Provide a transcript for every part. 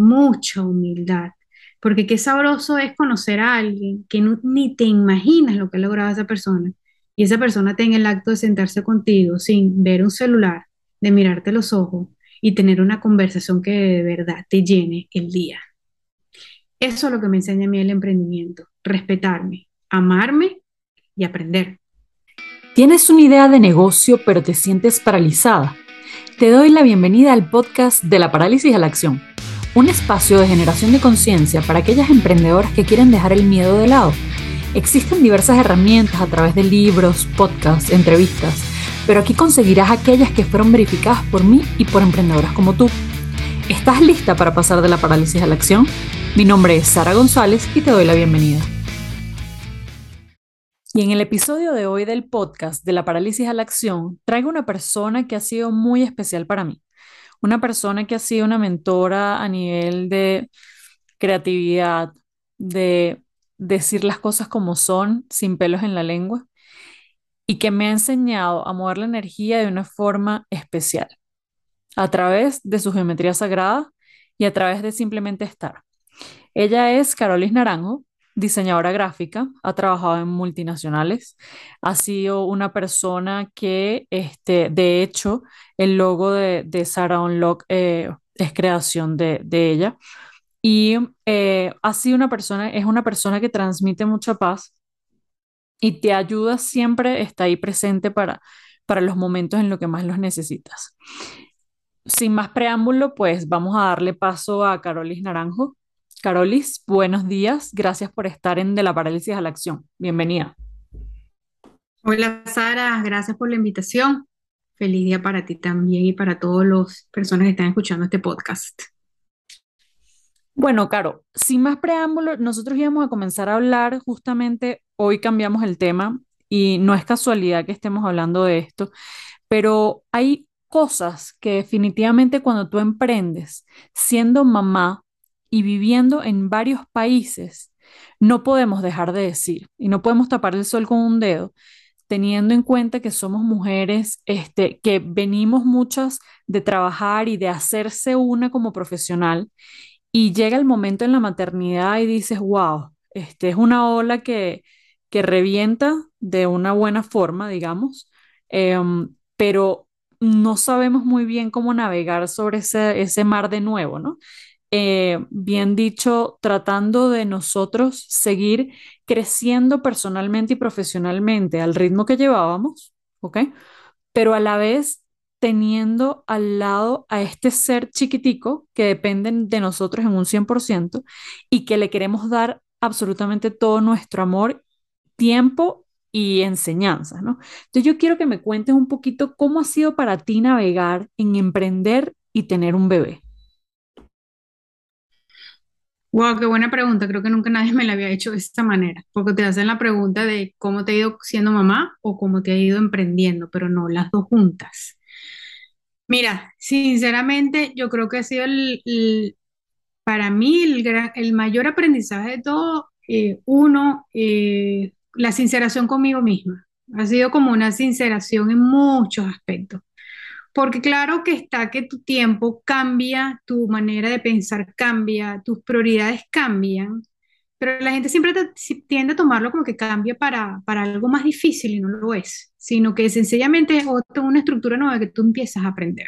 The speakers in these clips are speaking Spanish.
mucha humildad, porque qué sabroso es conocer a alguien que ni te imaginas lo que ha logrado esa persona y esa persona tenga el acto de sentarse contigo sin ver un celular, de mirarte los ojos y tener una conversación que de verdad te llene el día. Eso es lo que me enseña a mí el emprendimiento, respetarme, amarme y aprender. ¿Tienes una idea de negocio pero te sientes paralizada? Te doy la bienvenida al podcast de la parálisis a la acción, un espacio de generación de conciencia para aquellas emprendedoras que quieren dejar el miedo de lado. Existen diversas herramientas a través de libros, podcasts, entrevistas, pero aquí conseguirás aquellas que fueron verificadas por mí y por emprendedoras como tú. ¿Estás lista para pasar de la parálisis a la acción? Mi nombre es Sara González y te doy la bienvenida. Y en el episodio de hoy del podcast de la parálisis a la acción, traigo una persona que ha sido muy especial para mí. Una persona que ha sido una mentora a nivel de creatividad, de decir las cosas como son, sin pelos en la lengua, y que me ha enseñado a mover la energía de una forma especial, a través de su geometría sagrada y a través de simplemente estar. Ella es Carolis Naranjo, diseñadora gráfica, ha trabajado en multinacionales, ha sido una persona que, este, de hecho, el logo de, de Sarah Unlock eh, es creación de, ella. Y eh, ha sido una persona, es una persona que transmite mucha paz y te ayuda siempre, está ahí presente para, para los momentos en los que más los necesitas. Sin más preámbulo, pues vamos a darle paso a Carolis Naranjo. Carolis, buenos días. Gracias por estar en De la Parálisis a la Acción. Bienvenida. Hola Sara, gracias por la invitación. Feliz día para ti también y para todas las personas que están escuchando este podcast. Bueno, Caro, sin más preámbulos, nosotros íbamos a comenzar a hablar justamente, hoy cambiamos el tema y no es casualidad que estemos hablando de esto, pero hay cosas que definitivamente cuando tú emprendes siendo mamá y viviendo en varios países, no podemos dejar de decir y no podemos tapar el sol con un dedo, teniendo en cuenta que somos mujeres, este, que venimos muchas de trabajar y de hacerse una como profesional y llega el momento en la maternidad y dices, wow, este es una ola que, que revienta de una buena forma, digamos, em, pero no sabemos muy bien cómo navegar sobre ese, ese mar de nuevo, ¿no? Eh, bien dicho, tratando de nosotros seguir creciendo personalmente y profesionalmente al ritmo que llevábamos, ¿ok? Pero a la vez teniendo al lado a este ser chiquitico que depende de nosotros en un 100% y que le queremos dar absolutamente todo nuestro amor, tiempo y enseñanza, ¿no? Entonces yo quiero que me cuentes un poquito cómo ha sido para ti navegar en emprender y tener un bebé. Wow, qué buena pregunta. Creo que nunca nadie me la había hecho de esta manera, porque te hacen la pregunta de cómo te ha ido siendo mamá o cómo te ha ido emprendiendo, pero no las dos juntas. Mira, sinceramente, yo creo que ha sido el, para mí el, mayor aprendizaje de todo, eh, uno, eh, la sinceración conmigo misma. Ha sido como una sinceración en muchos aspectos. Porque claro que está que tu tiempo cambia, tu manera de pensar cambia, tus prioridades cambian, pero la gente siempre tiende a tomarlo como que cambia para, para algo más difícil y no lo es, sino que sencillamente es una estructura nueva que tú empiezas a aprender.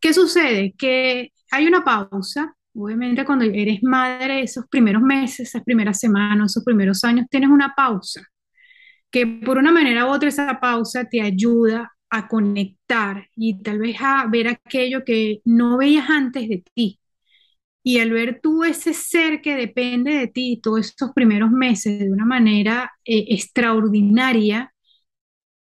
¿Qué sucede? Que hay una pausa, obviamente cuando eres madre, esos primeros meses, esas primeras semanas, esos primeros años, tienes una pausa, que por una manera u otra esa pausa te ayuda a conectar y tal vez a ver aquello que no veías antes de ti. Y al ver tú ese ser que depende de ti todos estos primeros meses de una manera eh, extraordinaria,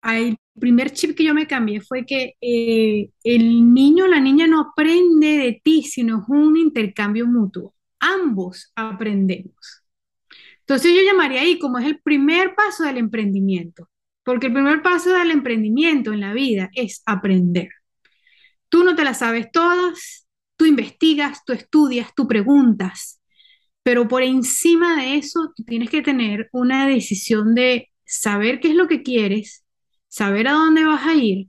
el primer chip que yo me cambié fue que eh, el niño o la niña no aprende de ti, sino es un intercambio mutuo. Ambos aprendemos. Entonces yo llamaría ahí como es el primer paso del emprendimiento. Porque el primer paso del emprendimiento en la vida es aprender. Tú no te las sabes todas, tú investigas, tú estudias, tú preguntas, pero por encima de eso tienes que tener una decisión de saber qué es lo que quieres, saber a dónde vas a ir,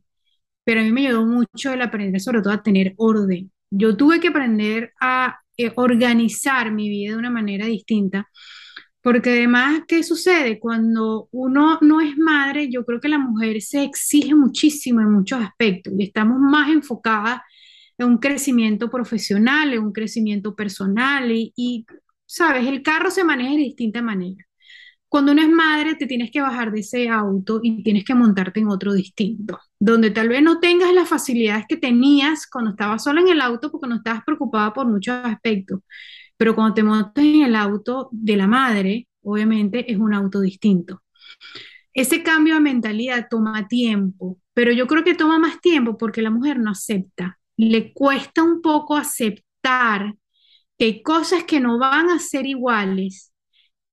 pero a mí me ayudó mucho el aprender sobre todo a tener orden. Yo tuve que aprender a eh, organizar mi vida de una manera distinta. Porque además, ¿qué sucede? Cuando uno no es madre, yo creo que la mujer se exige muchísimo en muchos aspectos y estamos más enfocadas en un crecimiento profesional, en un crecimiento personal y, y, sabes, el carro se maneja de distinta manera. Cuando uno es madre, te tienes que bajar de ese auto y tienes que montarte en otro distinto, donde tal vez no tengas las facilidades que tenías cuando estabas sola en el auto porque no estabas preocupada por muchos aspectos. Pero cuando te montas en el auto de la madre, obviamente es un auto distinto. Ese cambio de mentalidad toma tiempo, pero yo creo que toma más tiempo porque la mujer no acepta. Le cuesta un poco aceptar que hay cosas que no van a ser iguales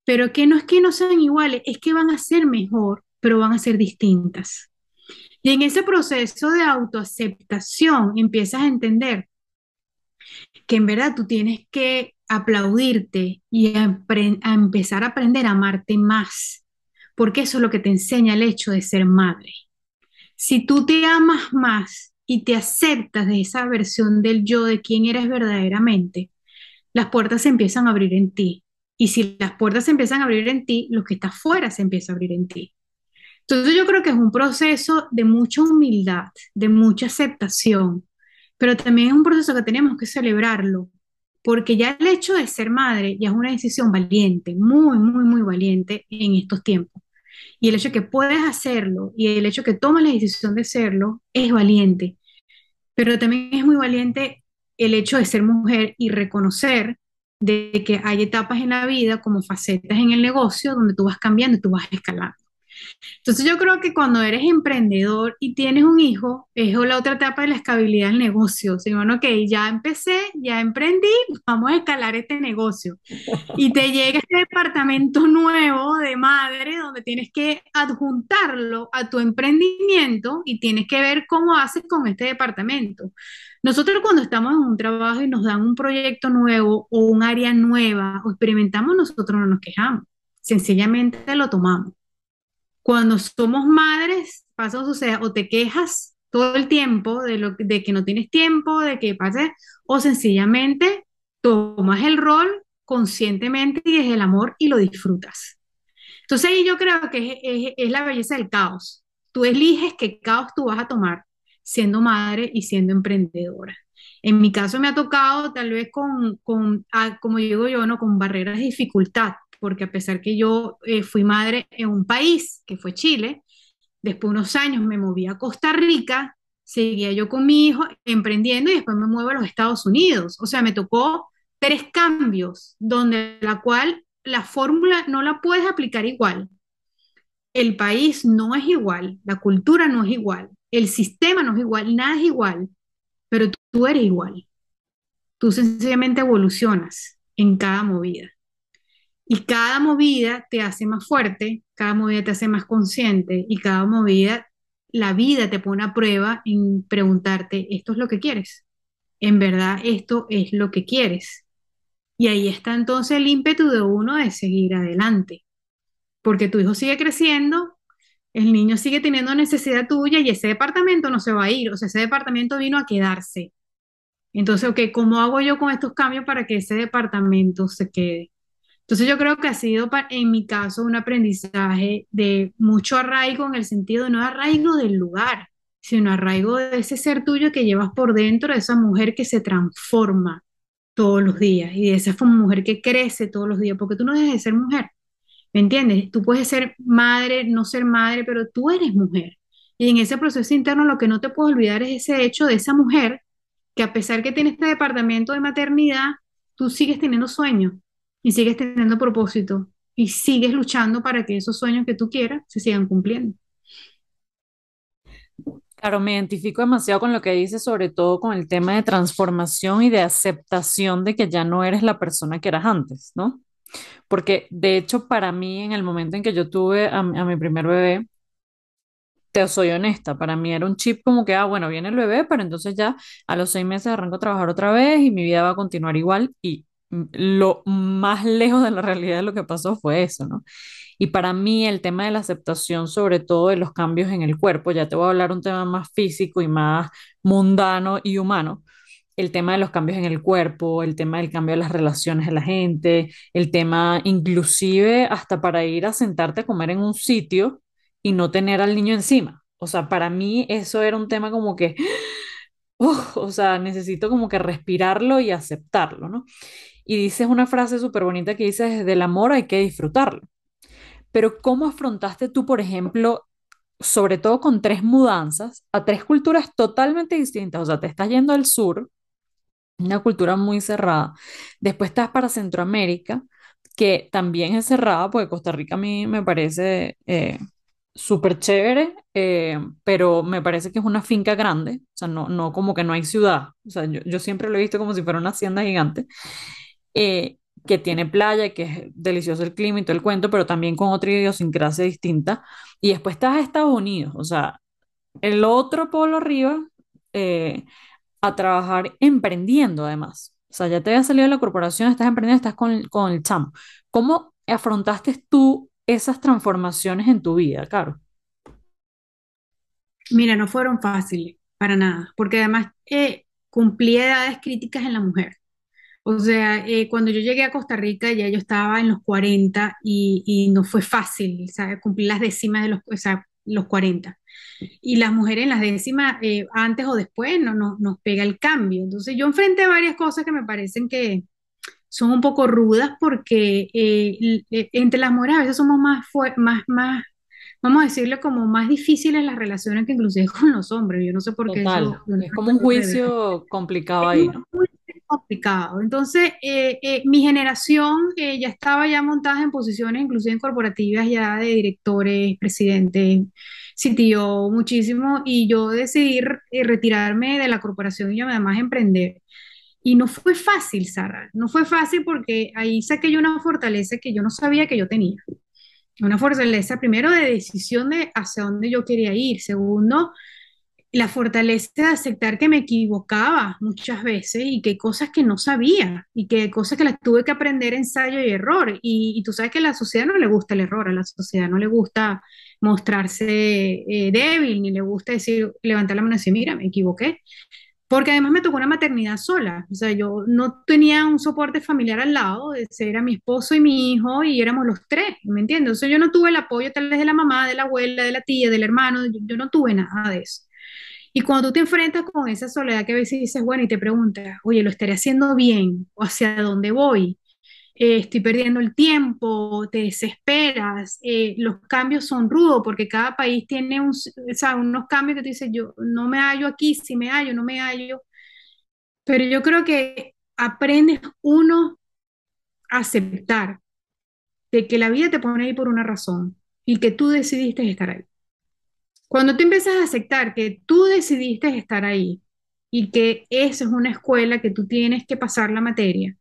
pero que no es que no sean iguales, es que van a ser mejor, pero van a ser distintas. Y en ese proceso de autoaceptación empiezas a entender que en verdad tú tienes que aplaudirte y a, empezar a aprender a amarte más, porque eso es lo que te enseña el hecho de ser madre. Si tú te amas más y te aceptas de esa versión del yo, de quién eres verdaderamente, las puertas se empiezan a abrir en ti y si las puertas se empiezan a abrir en ti, lo que está afuera se empieza a abrir en ti. Entonces yo creo que es un proceso de mucha humildad, de mucha aceptación, pero también es un proceso que tenemos que celebrarlo, porque ya el hecho de ser madre ya es una decisión valiente, muy, muy, muy valiente en estos tiempos. Y el hecho de que puedes hacerlo y el hecho de que tomas la decisión de serlo es valiente, pero también es muy valiente el hecho de ser mujer y reconocer de que hay etapas en la vida como facetas en el negocio donde tú vas cambiando y tú vas escalando. Entonces yo creo que cuando eres emprendedor y tienes un hijo, es la otra etapa de la escalabilidad del negocio. Si bueno, ok, ya empecé, ya emprendí, vamos a escalar este negocio. Y te llega este departamento nuevo de madre donde tienes que adjuntarlo a tu emprendimiento y tienes que ver cómo haces con este departamento. Nosotros cuando estamos en un trabajo y nos dan un proyecto nuevo o un área nueva o experimentamos, nosotros no nos quejamos, sencillamente lo tomamos. Cuando somos madres, pasa o sea, o te quejas todo el tiempo de, lo, de que no tienes tiempo, de que pase, o sencillamente tomas el rol conscientemente y desde el amor y lo disfrutas. Entonces ahí yo creo que es, es la belleza del caos. Tú eliges qué caos tú vas a tomar siendo madre y siendo emprendedora. En mi caso me ha tocado tal vez con, con ah, como digo yo, ¿no? con barreras de dificultad, porque a pesar que yo eh, fui madre en un país, que fue Chile, después de unos años me moví a Costa Rica, seguía yo con mi hijo emprendiendo y después me muevo a los Estados Unidos. O sea, me tocó tres cambios, donde la cual la fórmula no la puedes aplicar igual. El país no es igual, la cultura no es igual, el sistema no es igual, nada es igual, pero tú, eres igual. Tú sencillamente evolucionas en cada movida. Y cada movida te hace más fuerte, cada movida te hace más consciente y cada movida, la vida te pone a prueba en preguntarte, ¿esto es lo que quieres? En verdad, esto es lo que quieres. Y ahí está entonces el ímpetu de uno de seguir adelante, porque tu hijo sigue creciendo el niño sigue teniendo necesidad tuya y ese departamento no se va a ir, o sea, ese departamento vino a quedarse. Entonces, ok, ¿cómo hago yo con estos cambios para que ese departamento se quede? Entonces yo creo que ha sido en mi caso un aprendizaje de mucho arraigo en el sentido no arraigo del lugar, sino arraigo de ese ser tuyo que llevas por dentro, de esa mujer que se transforma todos los días y de esa mujer que crece todos los días, porque tú no dejes de ser mujer, ¿Me entiendes? Tú puedes ser madre, no ser madre, pero tú eres mujer. Y en ese proceso interno lo que no te puedo olvidar es ese hecho de esa mujer que a pesar que tiene este departamento de maternidad, tú sigues teniendo sueños y sigues teniendo propósito y sigues luchando para que esos sueños que tú quieras se sigan cumpliendo. Claro, me identifico demasiado con lo que dices, sobre todo con el tema de transformación y de aceptación de que ya no eres la persona que eras antes, ¿no? Porque de hecho para mí en el momento en que yo tuve a, mi primer bebé, te soy honesta, para mí era un chip como que, ah, bueno, viene el bebé, pero entonces ya a los seis meses arranco a trabajar otra vez y mi vida va a continuar igual y lo más lejos de la realidad de lo que pasó fue eso, ¿no? Y para mí el tema de la aceptación, sobre todo de los cambios en el cuerpo, ya te voy a hablar un tema más físico y más mundano y humano, el tema de los cambios en el cuerpo, el tema del cambio de las relaciones de la gente, el tema inclusive hasta para ir a sentarte a comer en un sitio y no tener al niño encima. O sea, para mí eso era un tema como que, o sea, necesito como que respirarlo y aceptarlo, ¿no? Y dices una frase súper bonita que dices, del amor hay que disfrutarlo. Pero ¿cómo afrontaste tú, por ejemplo, sobre todo con tres mudanzas a tres culturas totalmente distintas? O sea, te estás yendo al sur, una cultura muy cerrada. Después estás para Centroamérica, que también es cerrada, porque Costa Rica a mí me parece eh, súper chévere, eh, pero me parece que es una finca grande, o sea, no, no como que no hay ciudad. O sea, yo, yo siempre lo he visto como si fuera una hacienda gigante eh, que tiene playa, que es delicioso el clima y todo el cuento, pero también con otra idiosincrasia distinta. Y después estás a Estados Unidos, o sea, el otro polo arriba, eh, a trabajar emprendiendo además. O sea, ya te había salido de la corporación, estás emprendiendo, estás con, con el chamo. ¿Cómo afrontaste tú esas transformaciones en tu vida, Caro? Mira, no fueron fáciles, para nada, porque además eh, cumplí edades críticas en la mujer. O sea, eh, cuando yo llegué a Costa Rica ya yo estaba en los 40 y, y no fue fácil, ¿sabes? Cumplir las décimas de los, o sea, los 40. Y las mujeres en las décimas, eh, antes o después, no, no, nos pega el cambio. Entonces yo enfrenté varias cosas que me parecen que son un poco rudas porque eh, entre las mujeres a veces somos más, más, más, vamos a decirle como más difíciles las relaciones que inclusive con los hombres. Yo no sé por qué Total, eso, es como un juicio complicado ahí, ¿no? Complicado. Entonces, eh, eh, mi generación eh, ya estaba ya montada en posiciones, inclusive en corporativas, ya de directores, presidentes, CTO, muchísimo, y yo decidí eh, retirarme de la corporación y además emprender. Y no fue fácil, Sara, no fue fácil porque ahí saqué yo una fortaleza que yo no sabía que yo tenía. Una fortaleza, primero, de decisión de hacia dónde yo quería ir. Segundo, la fortaleza de aceptar que me equivocaba muchas veces y que cosas que no sabía y que cosas que las tuve que aprender ensayo y error. Y, tú sabes que a la sociedad no le gusta el error, a la sociedad no le gusta mostrarse eh, débil, ni le gusta decir, levantar la mano y decir, mira, me equivoqué. Porque además me tocó una maternidad sola, o sea, yo no tenía un soporte familiar al lado, era mi esposo y mi hijo y éramos los tres, ¿me entiendes? O sea, yo no tuve el apoyo tal vez de la mamá, de la abuela, de la tía, del hermano, yo, yo no tuve nada de eso. Y cuando tú te enfrentas con esa soledad que a veces dices, bueno, y te preguntas, oye, ¿lo estaré haciendo bien? ¿O hacia dónde voy? Eh, estoy perdiendo el tiempo, te desesperas, eh, los cambios son rudos porque cada país tiene un, unos cambios que tú dices, yo no me hallo aquí, si me hallo, no me hallo, pero yo creo que aprendes uno a aceptar de que la vida te pone ahí por una razón y que tú decidiste estar ahí. Cuando tú empiezas a aceptar que tú decidiste estar ahí y que esa es una escuela que tú tienes que pasar la materia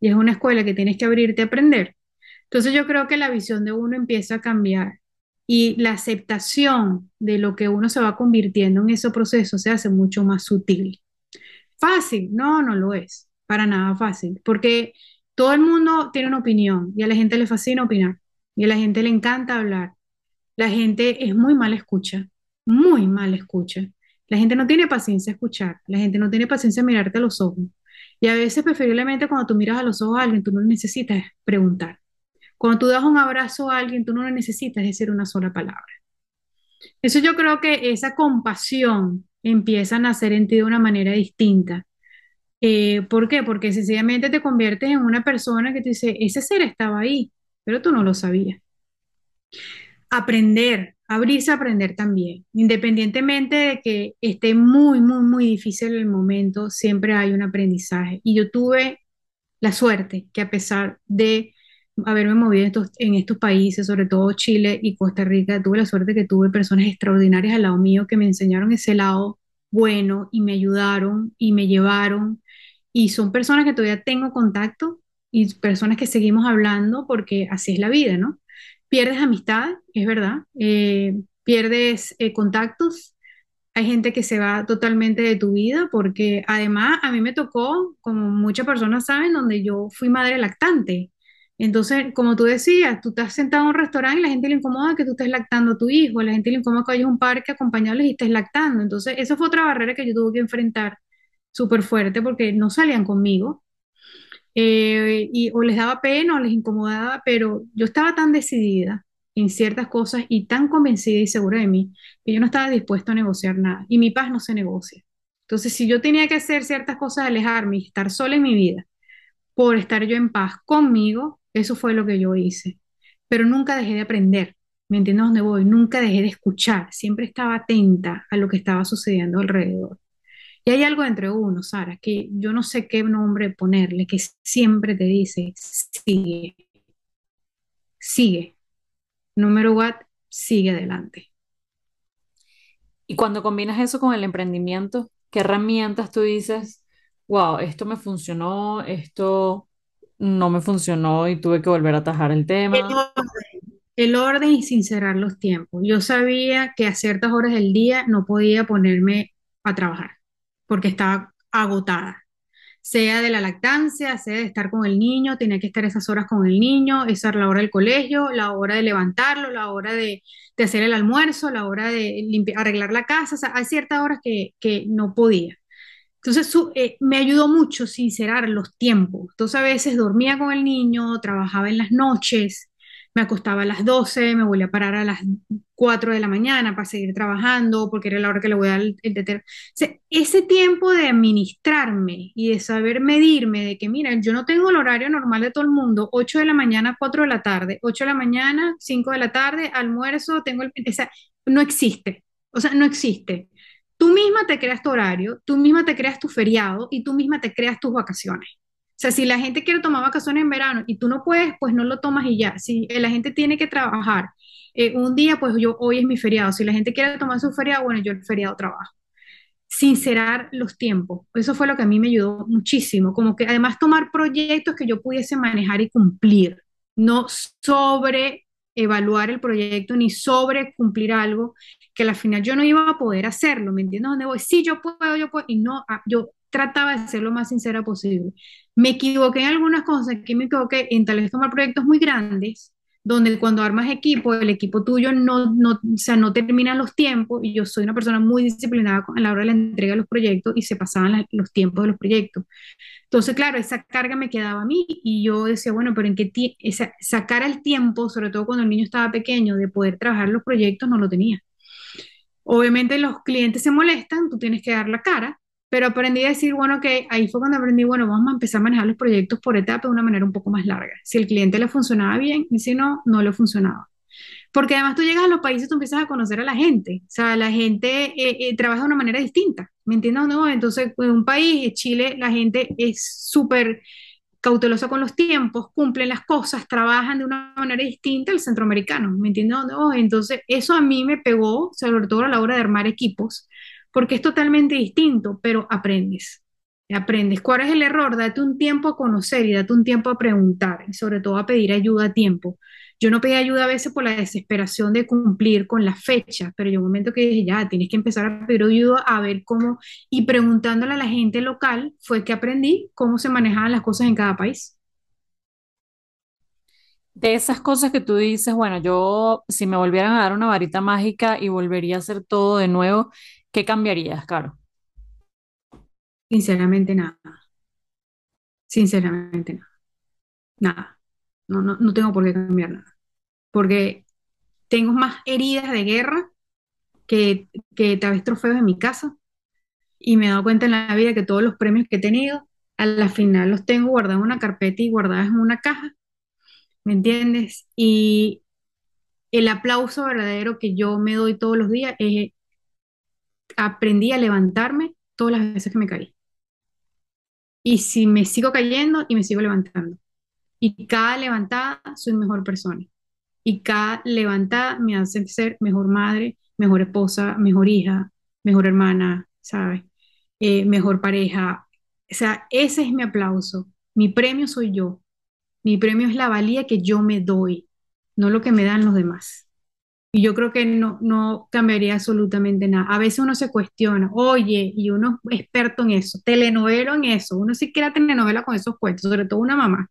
y es una escuela que tienes que abrirte a aprender, entonces yo creo que la visión de uno empieza a cambiar y la aceptación de lo que uno se va convirtiendo en ese proceso se hace mucho más sutil. Fácil, no, no lo es, para nada fácil, porque todo el mundo tiene una opinión y a la gente le fascina opinar y a la gente le encanta hablar la gente es muy mal escucha, muy mal escucha. La gente no tiene paciencia a escuchar, la gente no tiene paciencia a mirarte a los ojos. Y a veces, preferiblemente, cuando tú miras a los ojos a alguien, tú no necesitas preguntar. Cuando tú das un abrazo a alguien, tú no necesitas decir una sola palabra. Eso yo creo que esa compasión empieza a nacer en ti de una manera distinta. Eh, ¿por qué? Porque sencillamente te conviertes en una persona que te dice, ese ser estaba ahí, pero tú no lo sabías aprender, abrirse a aprender también. Independientemente de que esté muy, muy, muy difícil el momento, siempre hay un aprendizaje. Y yo tuve la suerte que a pesar de haberme movido en estos, en estos países, sobre todo Chile y Costa Rica, tuve la suerte que tuve personas extraordinarias al lado mío que me enseñaron ese lado bueno y me ayudaron y me llevaron. Y son personas que todavía tengo contacto y personas que seguimos hablando porque así es la vida, ¿no? Pierdes amistad, es verdad, eh, pierdes eh, contactos, hay gente que se va totalmente de tu vida porque además a mí me tocó, como muchas personas saben, donde yo fui madre lactante. Entonces, como tú decías, tú estás sentado en un restaurante y la gente le incomoda que tú estés lactando a tu hijo, la gente le incomoda que vayas a un parque acompañarles y estés lactando. Entonces, eso fue otra barrera que yo tuve que enfrentar súper fuerte porque no salían conmigo eh, y o les daba pena o les incomodaba, pero yo estaba tan decidida en ciertas cosas y tan convencida y segura de mí que yo no estaba dispuesta a negociar nada y mi paz no se negocia. Entonces, si yo tenía que hacer ciertas cosas, alejarme y estar sola en mi vida por estar yo en paz conmigo, eso fue lo que yo hice. Pero nunca dejé de aprender, ¿me entiendes dónde voy? Nunca dejé de escuchar, siempre estaba atenta a lo que estaba sucediendo alrededor. Y hay algo entre uno, Sara, que yo no sé qué nombre ponerle, que siempre te dice, sigue, sigue, número what, sigue adelante. Y cuando combinas eso con el emprendimiento, ¿qué herramientas tú dices, wow, esto me funcionó, esto no me funcionó y tuve que volver a atajar el El tema? orden, el orden y sincerar los tiempos. Yo sabía que a ciertas horas del día no podía ponerme a trabajar porque estaba agotada. sea de la lactancia, sea de estar con el niño, tenía que estar esas horas con el niño, esa era la hora del colegio, la hora de levantarlo, la hora de, hacer el almuerzo, la hora de limpiar, arreglar la casa, o sea, hay ciertas horas que, que no podía. Entonces su- eh, me ayudó mucho sincerar los tiempos. Entonces a veces dormía con el niño, trabajaba en las noches, me acostaba a las 12, me volvía a parar a las 4 de la mañana para seguir trabajando, porque era la hora que le voy a dar el, el ese tiempo de administrarme y de saber medirme, de que, mira, yo no tengo el horario normal de todo el mundo, 8 de la mañana, 4 de la tarde, 8 de la mañana, 5 de la tarde, almuerzo, tengo el... O sea, no existe. O sea, no existe. Tú misma te creas tu horario, tú misma te creas tu feriado y tú misma te creas tus vacaciones. Sea, si la gente quiere tomar vacaciones en verano y tú no puedes, pues no lo tomas y ya. Si eh, la gente tiene que trabajar eh, un día, pues yo hoy es mi feriado. Si la gente quiere tomar su feriado, bueno, yo el feriado trabajo. Sincerar los tiempos. Eso fue lo que a mí me ayudó muchísimo. Como que además tomar proyectos que yo pudiese manejar y cumplir. No sobre evaluar el proyecto ni sobre cumplir algo que al final yo no iba a poder hacerlo, ¿me entiendes dónde voy? Sí, yo puedo, yo puedo, y no, ah, yo trataba de ser lo más sincera posible. Me equivoqué en algunas cosas, que me equivoqué en tal vez tomar proyectos muy grandes, donde cuando armas equipo, el equipo tuyo no, no, o sea, no termina los tiempos, y yo soy una persona muy disciplinada a la hora de la entrega de los proyectos, y se pasaban los tiempos de los proyectos. Entonces, claro, esa carga me quedaba a mí y yo decía, bueno, pero en qué esa, sacar el tiempo, sobre todo cuando el niño estaba pequeño, de poder trabajar los proyectos, no lo tenía. Obviamente los clientes se molestan, tú tienes que dar la cara, pero aprendí a decir, bueno, que ahí fue cuando aprendí, bueno, vamos a empezar a manejar los proyectos por etapa de una manera un poco más larga. Si el cliente le funcionaba bien y si no, no le funcionaba. Porque además tú llegas a los países, tú empiezas a conocer a la gente, o sea, la gente eh, eh, trabaja de una manera distinta, ¿me entiendes? No, entonces, en un país, Chile, la gente es súper cautelosa con los tiempos, cumplen las cosas, trabajan de una manera distinta al centroamericano, ¿me entiendes? No, entonces, eso a mí me pegó, sobre todo a la hora de armar equipos, porque es totalmente distinto, pero aprendes. Aprendes. ¿Cuál es el error? Date un tiempo a conocer y date un tiempo a preguntar y sobre todo a pedir ayuda a tiempo. Yo no pedí ayuda a veces por la desesperación de cumplir con la fecha, pero llegó un momento que dije, ya, tienes que empezar a pedir ayuda a ver cómo, y preguntándole a la gente local, fue que aprendí cómo se manejaban las cosas en cada país. De esas cosas que tú dices, bueno, yo si me volvieran a dar una varita mágica y volvería a hacer todo de nuevo, ¿qué cambiarías, Caro? Sinceramente, nada. Sinceramente, nada. Nada. No, no, no tengo por qué cambiar nada. Porque tengo más heridas de guerra que, que tal trofeos en mi casa. Y me he dado cuenta en la vida que todos los premios que he tenido, a la final los tengo guardados en una carpeta y guardados en una caja. ¿Me entiendes? Y el aplauso verdadero que yo me doy todos los días es aprendí a levantarme todas las veces que me caí. Y si me sigo cayendo y me sigo levantando. Y cada levantada soy mejor persona. Y cada levantada me hace ser mejor madre, mejor esposa, mejor hija, mejor hermana, ¿sabes? Eh, mejor pareja. O sea, ese es mi aplauso. Mi premio soy yo. Mi premio es la valía que yo me doy, no lo que me dan los demás. Y yo creo que no, no cambiaría absolutamente nada. A veces uno se cuestiona, oye, y uno es experto en eso, telenovelo en eso, uno sí quiere telenovela con esos cuentos, sobre todo una mamá,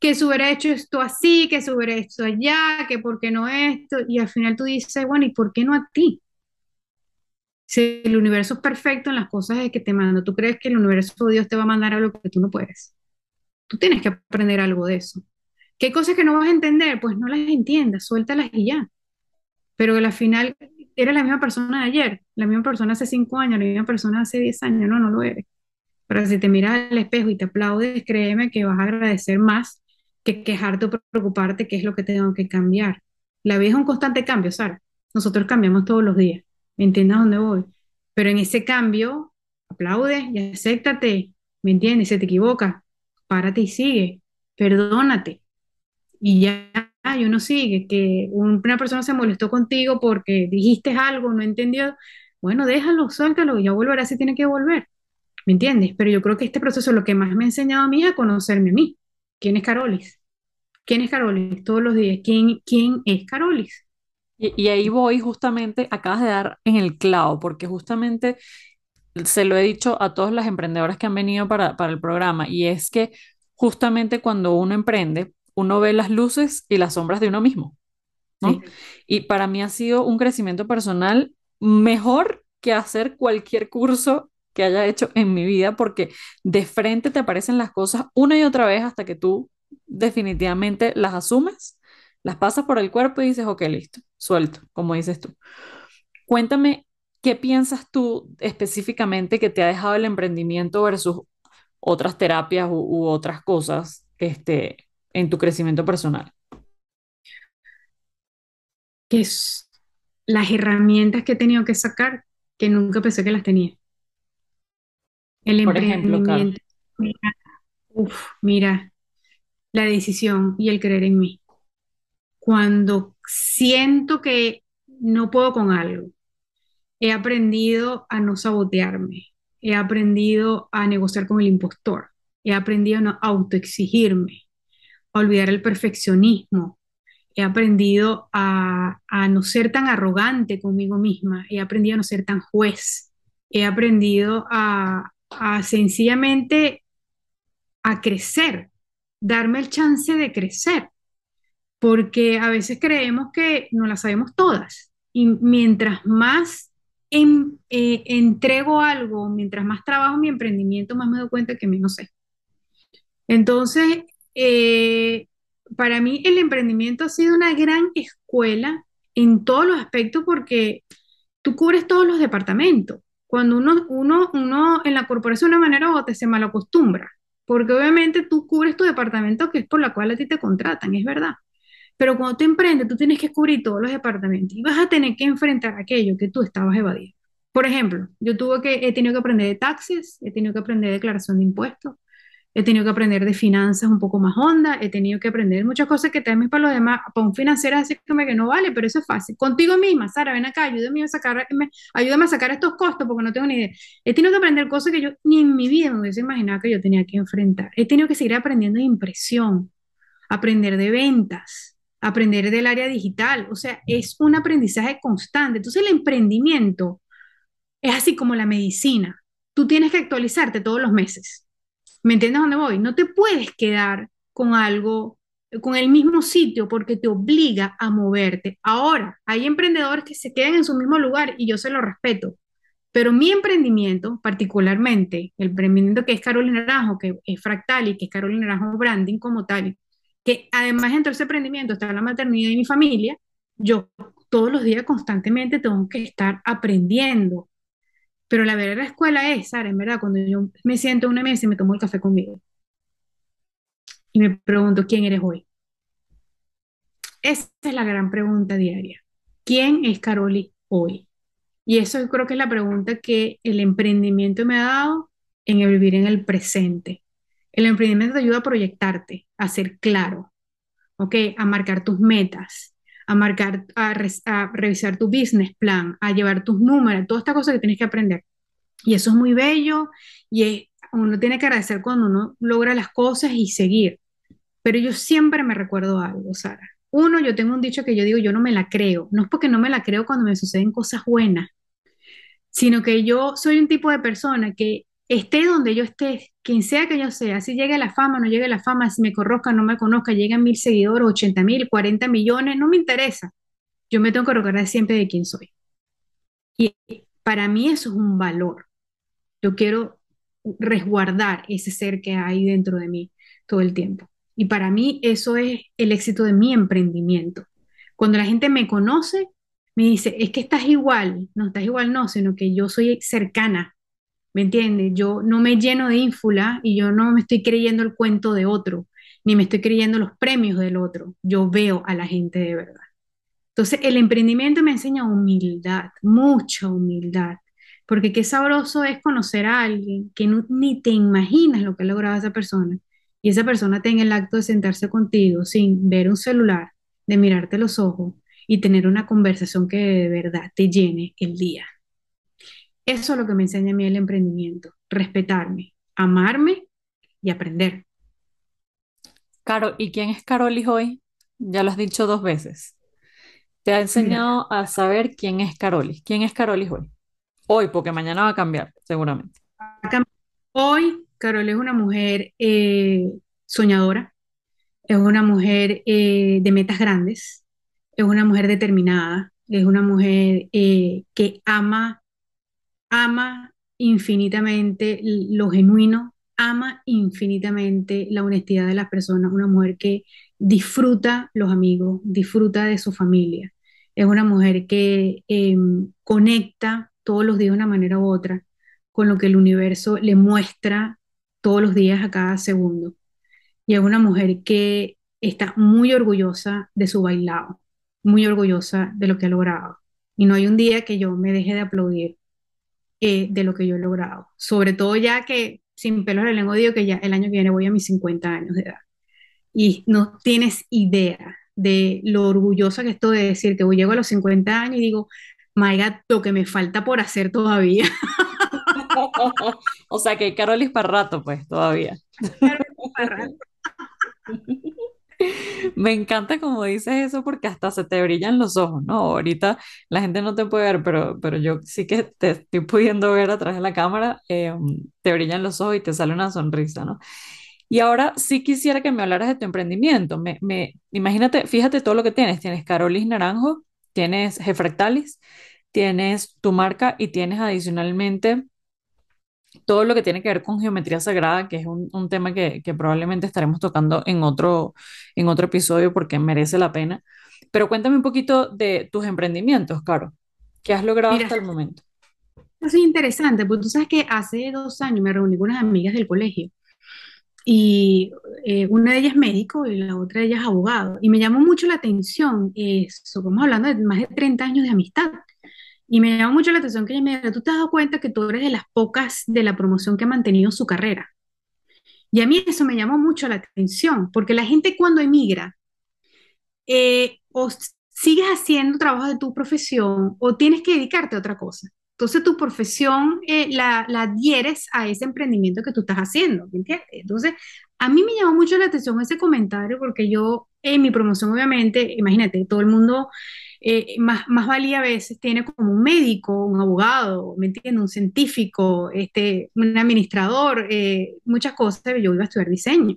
que se hubiera hecho esto así, que se hubiera hecho allá, que por qué no esto, y al final tú dices, bueno, ¿y por qué no a ti? Si el universo es perfecto en las cosas que te manda, ¿tú crees que el universo Dios te va a mandar algo que tú no puedes? Tú tienes que aprender algo de eso. ¿Qué cosas que no vas a entender? Pues no las entiendas, suéltalas y ya. Pero al final eres la misma persona de ayer, la misma persona hace cinco años, la misma persona hace diez años, no, no lo eres. Pero si te miras al espejo y te aplaudes, créeme que vas a agradecer más que quejarte o preocuparte qué es lo que tengo que cambiar. La vida es un constante cambio, Sara. Nosotros cambiamos todos los días. ¿Me entiendes dónde voy? Pero en ese cambio, aplaude y acéptate. ¿Me entiendes? Se te equivoca, párate y sigue. Perdónate. Y ya, y uno sigue. Que una persona se molestó contigo porque dijiste algo, no entendió. Bueno, déjalo, suéltalo, ya volverá si tiene que volver. ¿Me entiendes? Pero yo creo que este proceso lo que más me ha enseñado a mí es a conocerme a mí. ¿Quién es Carolis? ¿Quién es Carolis? Todos los días. ¿Quién, quién es Carolis? Y, y ahí voy justamente, acabas de dar en el clavo, porque justamente se lo he dicho a todas las emprendedoras que han venido para, para el programa, y es que justamente cuando uno emprende, uno ve las luces y las sombras de uno mismo, ¿no? Sí, Y para mí ha sido un crecimiento personal mejor que hacer cualquier curso que haya hecho en mi vida, porque de frente te aparecen las cosas una y otra vez hasta que tú definitivamente las asumes, las pasas por el cuerpo y dices, ok, listo, suelto, como dices tú. Cuéntame, ¿qué piensas tú específicamente que te ha dejado el emprendimiento versus otras terapias u, u otras cosas este, en tu crecimiento personal? que es las herramientas que he tenido que sacar que nunca pensé que las tenía. El Por ejemplo, mira, uf, mira, la decisión y el creer en mí. Cuando siento que no puedo con algo, he aprendido a no sabotearme, he aprendido a negociar con el impostor, he aprendido a no autoexigirme, a olvidar el perfeccionismo, he aprendido a, a no ser tan arrogante conmigo misma, he aprendido a no ser tan juez, he aprendido a, a sencillamente a crecer, darme el chance de crecer, porque a veces creemos que no las sabemos todas. Y mientras más en- eh, entrego algo, mientras más trabajo mi emprendimiento, más me doy cuenta que menos sé. Entonces, eh, para mí el emprendimiento ha sido una gran escuela en todos los aspectos porque tú cubres todos los departamentos. Cuando uno, uno, uno en la corporación de una manera u otra se malacostumbra, porque obviamente tú cubres tu departamento que es por la cual a ti te contratan, es verdad. Pero cuando tú emprendes, tú tienes que cubrir todos los departamentos y vas a tener que enfrentar aquello que tú estabas evadiendo. Por ejemplo, yo tuve que, he tenido que aprender de taxes, he tenido que aprender de declaración de impuestos, he tenido que aprender de finanzas un poco más honda, he tenido que aprender muchas cosas que también para los demás, para un financiero así que no vale, pero eso es fácil. Contigo misma, Sara, ven acá, ayúdame a sacar, me- ayúdame a sacar estos costos porque no tengo ni idea. He tenido que aprender cosas que yo ni en mi vida me hubiese imaginado que yo tenía que enfrentar. He tenido que seguir aprendiendo de impresión, aprender de ventas, aprender del área digital. O sea, es un aprendizaje constante. Entonces el emprendimiento es así como la medicina. Tú tienes que actualizarte todos los meses. ¿Me entiendes dónde voy? No te puedes quedar con algo, con el mismo sitio porque te obliga a moverte. Ahora, hay emprendedores que se quedan en su mismo lugar y yo se lo respeto. Pero mi emprendimiento, particularmente el emprendimiento que es Carolina Naranjo, que es Fractal y que es Carolina Naranjo Branding como tal, que además dentro de ese emprendimiento está la maternidad y mi familia, yo todos los días constantemente tengo que estar aprendiendo. Pero la verdadera escuela es, Sara, en verdad, cuando yo me siento en una mesa y me tomo el café conmigo y me pregunto, ¿quién eres hoy? Esa es la gran pregunta diaria. ¿Quién es Caroli hoy? Y eso yo creo que es la pregunta que el emprendimiento me ha dado en el vivir en el presente. El emprendimiento te ayuda a proyectarte, a ser claro, ¿ok? A marcar tus metas, a marcar, a, revisar tu business plan, a llevar tus números, todas estas cosas que tienes que aprender. Y eso es muy bello y es- uno tiene que agradecer cuando uno logra las cosas y seguir. Pero yo siempre me recuerdo algo, Sara. Uno, yo tengo un dicho que yo digo, yo no me la creo. No es porque no me la creo cuando me suceden cosas buenas, sino que yo soy un tipo de persona que esté donde yo esté, quien sea que yo sea, si llegue la fama, no llegue la fama, si me conozca, no me conozca, lleguen mil seguidores, ochenta mil, cuarenta millones, no me interesa. Yo me tengo que recordar siempre de quién soy. Y Para mí eso es un valor. Yo quiero resguardar ese ser que hay dentro de mí todo el tiempo. Y para mí eso es el éxito de mi emprendimiento. Cuando la gente me conoce, me dice, es que estás igual, no estás igual, no, sino que yo soy cercana, ¿me entiendes? Yo no me lleno de ínfula y yo no me estoy creyendo el cuento de otro, ni me estoy creyendo los premios del otro, yo veo a la gente de verdad. Entonces, el emprendimiento me enseña humildad, mucha humildad, porque qué sabroso es conocer a alguien que ni te imaginas lo que ha logrado esa persona y esa persona tenga el acto de sentarse contigo sin ver un celular, de mirarte los ojos y tener una conversación que de verdad te llene el día. Eso es lo que me enseña a mí el emprendimiento, respetarme, amarme y aprender. Caro, ¿y quién es Carolis hoy? Ya lo has dicho dos veles. Te ha enseñado a saber quién es Carolis. ¿Quién es Carolis hoy? Hoy, porque mañana va a cambiar, seguramente. Hoy, Carol es una mujer eh, soñadora, es una mujer eh, de metas grandes, es una mujer determinada, es una mujer eh, que ama, ama infinitamente lo genuino, ama infinitamente la honestidad de las personas, una mujer que disfruta los amigos, disfruta de su familia, es una mujer que em, conecta todos los días de una manera u otra con lo que el universo le muestra todos los días a cada segundo. Y es una mujer que está muy orgullosa de su bailado, muy orgullosa de lo que ha logrado. Y no hay un día que yo me deje de aplaudir eh, de lo que yo he logrado. Sobre todo ya que, sin pelos en la lengua, digo que ya el año que viene voy a mis 50 años de edad. Y no tienes idea de lo orgullosa que estoy de decir que voy llego a los 50 años y digo, my God, lo que me falta por hacer todavía. o sea que Carolis para rato, pues, todavía. Me encanta como dices eso porque hasta se te brillan los ojos, ¿no? Ahorita la gente no te puede ver, pero, pero yo sí que te estoy pudiendo ver atrás de la cámara, eh, te brillan los ojos y te sale una sonrisa, ¿no? Y ahora sí quisiera que me hablaras de tu emprendimiento. Me, me, imagínate, fíjate todo lo que tienes. Tienes Carolis Naranjo, tienes Gefractalis, tienes tu marca y tienes adicionalmente todo lo que tiene que ver con geometría sagrada, que es un, un tema que, que, probablemente estaremos tocando en otro, en otro episodio porque merece la pena. Pero cuéntame un poquito de tus emprendimientos, Caro. ¿Qué has logrado Mira, hasta el momento? Es interesante, porque tú sabes que hace dos años me reuní con unas amigas del colegio y eh, una de ellas es médico y la otra de ellas es abogado. Y me llamó mucho la atención eso, estamos hablando de más de 30 años de amistad. Y me llamó mucho la atención que ella me dijo, tú te has dado cuenta que tú eres de las pocas de la promoción que ha mantenido su carrera. Y a mí eso me llamó mucho la atención, porque la gente cuando emigra, eh, o sigues haciendo trabajo de tu profesión o tienes que dedicarte a otra cosa. Entonces tu profesión eh, la, la, adhieres a ese emprendimiento que tú estás haciendo, ¿me entiendes? Entonces, a mí me llamó mucho la atención ese comentario porque yo en mi promoción, obviamente, imagínate, todo el mundo eh, más, más valía a veces tiene como un médico, un abogado, ¿me entiendes? Un científico, este, un administrador, eh, muchas cosas, yo iba a estudiar diseño.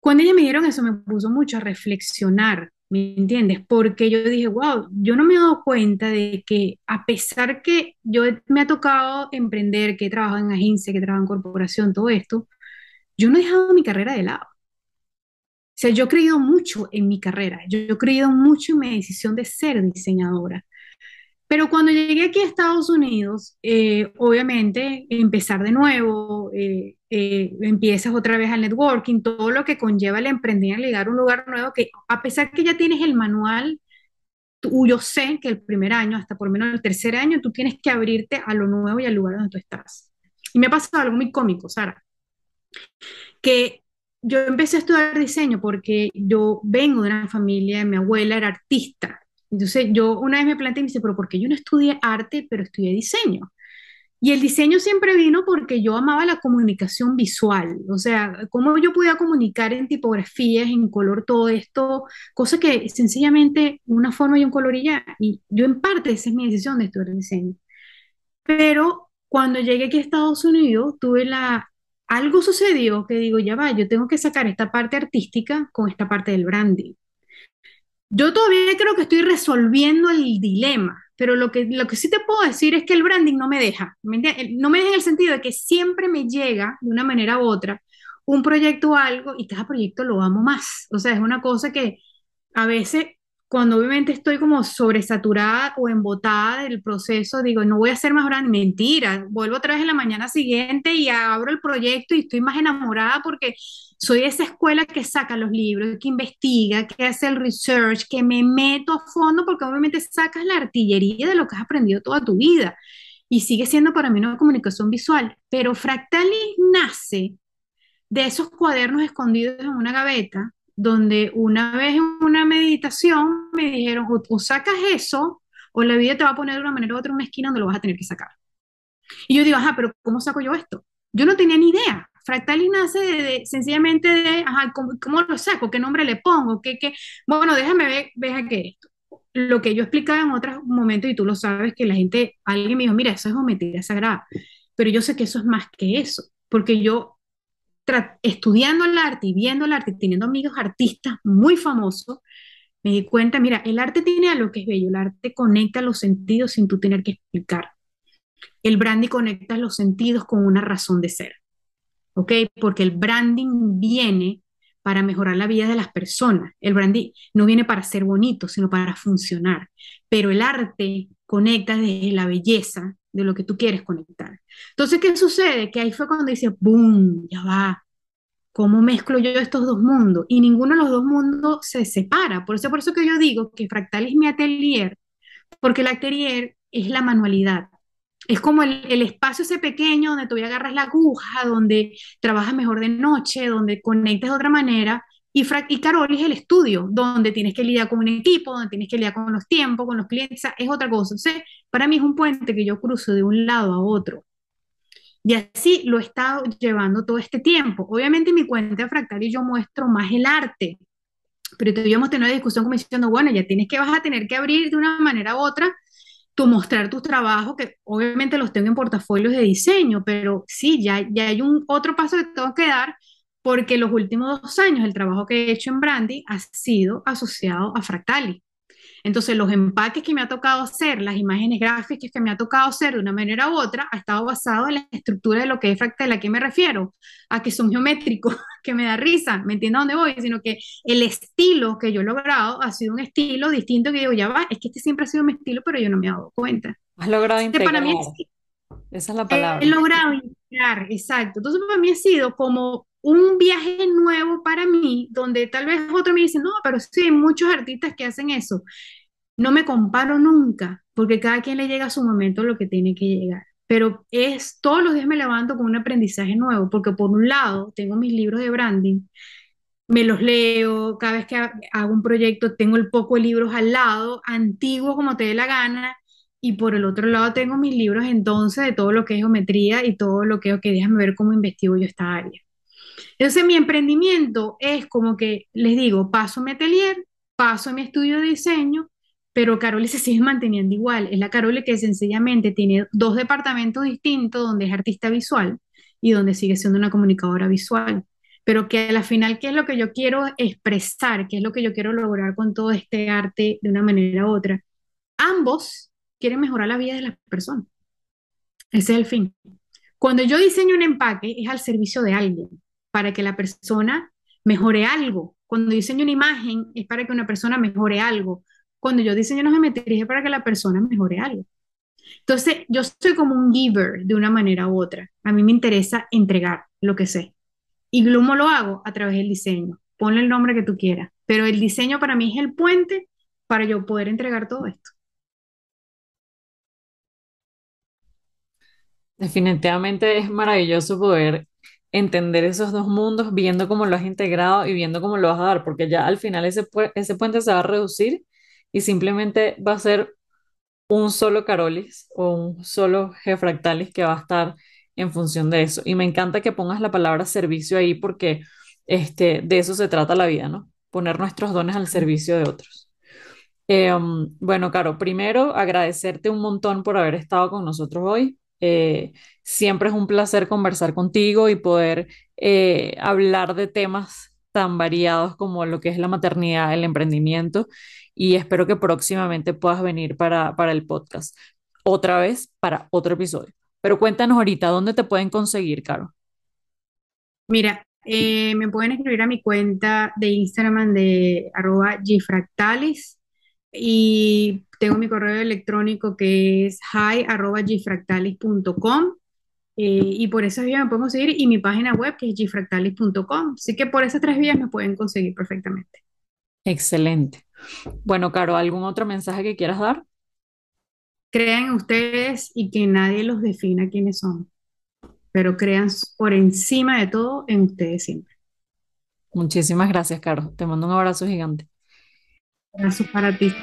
Cuando ella me dieron eso, me puso mucho a reflexionar, ¿me entiendes? Porque yo dije, wow, yo no me he dado cuenta de que a pesar que yo me ha tocado emprender, que he trabajado en agencia, que he trabajado en corporación, todo esto, yo no he dejado mi carrera de lado. O sea, yo he creído mucho en mi carrera, yo, he creído mucho en mi decisión de ser diseñadora. Pero cuando llegué aquí a Estados Unidos, eh, obviamente empezar de nuevo, eh, eh, empiezas otra vez al networking, todo lo que conlleva el emprender, llegar a un lugar nuevo, que a pesar que ya tienes el manual, tú, yo sé que el primer año, hasta por lo menos el tercer año, tú tienes que abrirte a lo nuevo y al lugar donde tú estás. Y me ha pasado algo muy cómico, Sara, que yo empecé a estudiar diseño porque yo vengo de una familia, mi abuela era artista. Entonces yo una vez me planteé y me dice, pero ¿por qué yo no estudié arte, pero estudié diseño? Y el diseño siempre vino porque yo amaba la comunicación visual, o sea, cómo yo podía comunicar en tipografías, en color, todo esto, cosa que sencillamente una forma y un color y ya. Y yo en parte esa es mi decisión de estudiar diseño. Pero cuando llegué aquí a Estados Unidos, tuve la algo sucedió que digo, ya va, yo tengo que sacar esta parte artística con esta parte del branding. Yo todavía creo que estoy resolviendo el dilema, pero lo que, lo que sí te puedo decir es que el branding no me deja, ¿me entiendes? No me deja en el sentido de que siempre me llega de una manera u otra un proyecto o algo y cada proyecto lo amo más. O sea, es una cosa que a veces cuando obviamente estoy como sobresaturada o embotada del proceso, digo, no voy a hacer más grande, mentira, vuelvo otra vez en la mañana siguiente y abro el proyecto y estoy más enamorada porque soy esa escuela que saca los libros, que investiga, que hace el research, que me meto a fondo porque obviamente sacas la artillería de lo que has aprendido toda tu vida y sigue siendo para mí una comunicación visual, pero Fractalis nace de esos cuadernos escondidos en una gaveta donde una vez en una meditación me dijeron, o, sacas eso, o la vida te va a poner de una manera u otra en una esquina donde lo vas a tener que sacar. Y yo digo, ajá, pero ¿cómo saco yo esto? Yo no tenía ni idea. Fractalis nace de, sencillamente de, ajá, ¿cómo, lo saco? ¿Qué nombre le pongo? ¿Qué, qué? Bueno, déjame ver, ver qué esto. Lo que yo explicaba en otros momentos, y tú lo sabes, que la gente, alguien me dijo, mira, eso es geometría sagrada. Pero yo sé que eso es más que eso, porque yo estudiando el arte y viendo el arte y teniendo amigos artistas muy famosos, me di cuenta, mira, el arte tiene algo que es bello, el arte conecta los sentidos sin tú tener que explicar. El branding conecta los sentidos con una razón de ser, ¿ok? Porque el branding viene para mejorar la vida de las personas. El branding no viene para ser bonito, sino para funcionar. Pero el arte conecta desde la belleza de lo que tú quieres conectar. Entonces, ¿qué sucede? Que ahí fue cuando dice, ¡boom! Ya va. ¿Cómo mezclo yo estos dos mundos? Y ninguno de los dos mundos se separa. Por eso, por eso que yo digo que Fractal es mi atelier, porque el atelier es la manualidad. Es como el, el, espacio ese pequeño donde tú agarras la aguja, donde trabajas mejor de noche, donde conectas de otra manera, y, y Carol es el estudio, donde tienes que lidiar con un equipo, donde tienes que lidiar con los tiempos, con los clientes, es otra cosa. Entonces, para mí es un puente que yo cruzo de un lado a otro. Y así lo he estado llevando todo este tiempo. Obviamente en mi cuenta fractal y yo muestro más el arte, pero tuvimos tener una discusión como diciendo, bueno, ya tienes que, vas a tener que abrir de una manera u otra, tu mostrar tus trabajos, que obviamente los tengo en portafolios de diseño, pero sí, ya, ya hay un otro paso que tengo que dar, porque los últimos dos años el trabajo que he hecho en Brandy ha sido asociado a Fractali. Entonces, los empaques que me ha tocado hacer, las imágenes gráficas que me ha tocado hacer de una manera u otra, ha estado basado en la estructura de lo que es fractal. ¿A qué me refiero? A que son geométricos, que me da risa, ¿me entiendes a dónde voy? Sino que el estilo que yo he logrado ha sido un estilo distinto que digo, ya va, es que este siempre ha sido mi estilo, pero yo no me he dado cuenta. Has logrado integrar. Para mí Esa es la palabra. He logrado integrar, exacto. Entonces, para mí ha sido como un viaje nuevo para mí, donde tal vez otro me dice, no, pero sí, hay muchos artistas que hacen eso. No me comparo nunca, porque cada quien le llega a su momento lo que tiene que llegar. Pero es, todos los días me levanto con un aprendizaje nuevo, porque por un lado tengo mis libros de branding, me los leo, cada vez que hago un proyecto tengo el poco de libros al lado, antiguos como te dé la gana, y por el otro lado tengo mis libros entonces de todo lo que es geometría y todo lo que, ok, déjame ver cómo investigo yo esta área. Entonces mi emprendimiento es como que, les digo, paso mi atelier, paso mi estudio de diseño, pero Carole se sigue manteniendo igual. Es la Carole que sencillamente tiene dos departamentos distintos, donde es artista visual y donde sigue siendo una comunicadora visual. Pero que a la final, ¿qué es lo que yo quiero expresar? ¿Qué es lo que yo quiero lograr con todo este arte de una manera u otra? Ambos quieren mejorar la vida de las personas. Ese es el fin. Cuando yo diseño un empaque, es al servicio de alguien para que la persona mejore algo. Cuando diseño una imagen es para que una persona mejore algo. Cuando yo diseño una geometría es para que la persona mejore algo. Entonces, yo soy como un giver de una manera u otra. A mí me interesa entregar lo que sé. Y ¿cómo lo hago? A través del diseño. Ponle el nombre que tú quieras. Pero el diseño para mí es el puente para yo poder entregar todo esto. Definitivamente es maravilloso poder entender esos dos mundos, viendo cómo lo has integrado y viendo cómo lo vas a dar, porque ya al final ese, puente se va a reducir y simplemente va a ser un solo Carolis o un solo G-Fractalis que va a estar en función de eso. Y me encanta que pongas la palabra servicio ahí porque este, de eso se trata la vida, ¿no? Poner nuestros dones al servicio de otros. Em, bueno, Caro, primero agradecerte un montón por haber estado con nosotros hoy. Eh, siempre es un placer conversar contigo y poder eh, hablar de temas tan variados como lo que es la maternidad, el emprendimiento, y espero que próximamente puedas venir para, para el podcast, otra vez para otro episodio. Pero cuéntanos ahorita, ¿dónde te pueden conseguir, Caro? Mira, eh, me pueden escribir a mi cuenta de Instagram de arroba gfractalis y tengo mi correo electrónico que es hi arroba gfractalis.com eh, y por esas vías me pueden conseguir y mi página web que es gfractalis.com. Así que por esas tres vías me pueden conseguir perfectamente. Excelente. Bueno, Caro, ¿algún otro mensaje que quieras dar? Crean en ustedes y que nadie los defina quiénes son, pero crean por encima de todo en ustedes siempre. Muchísimas gracias, Caro. Te mando un abrazo gigante. Abrazo para ti.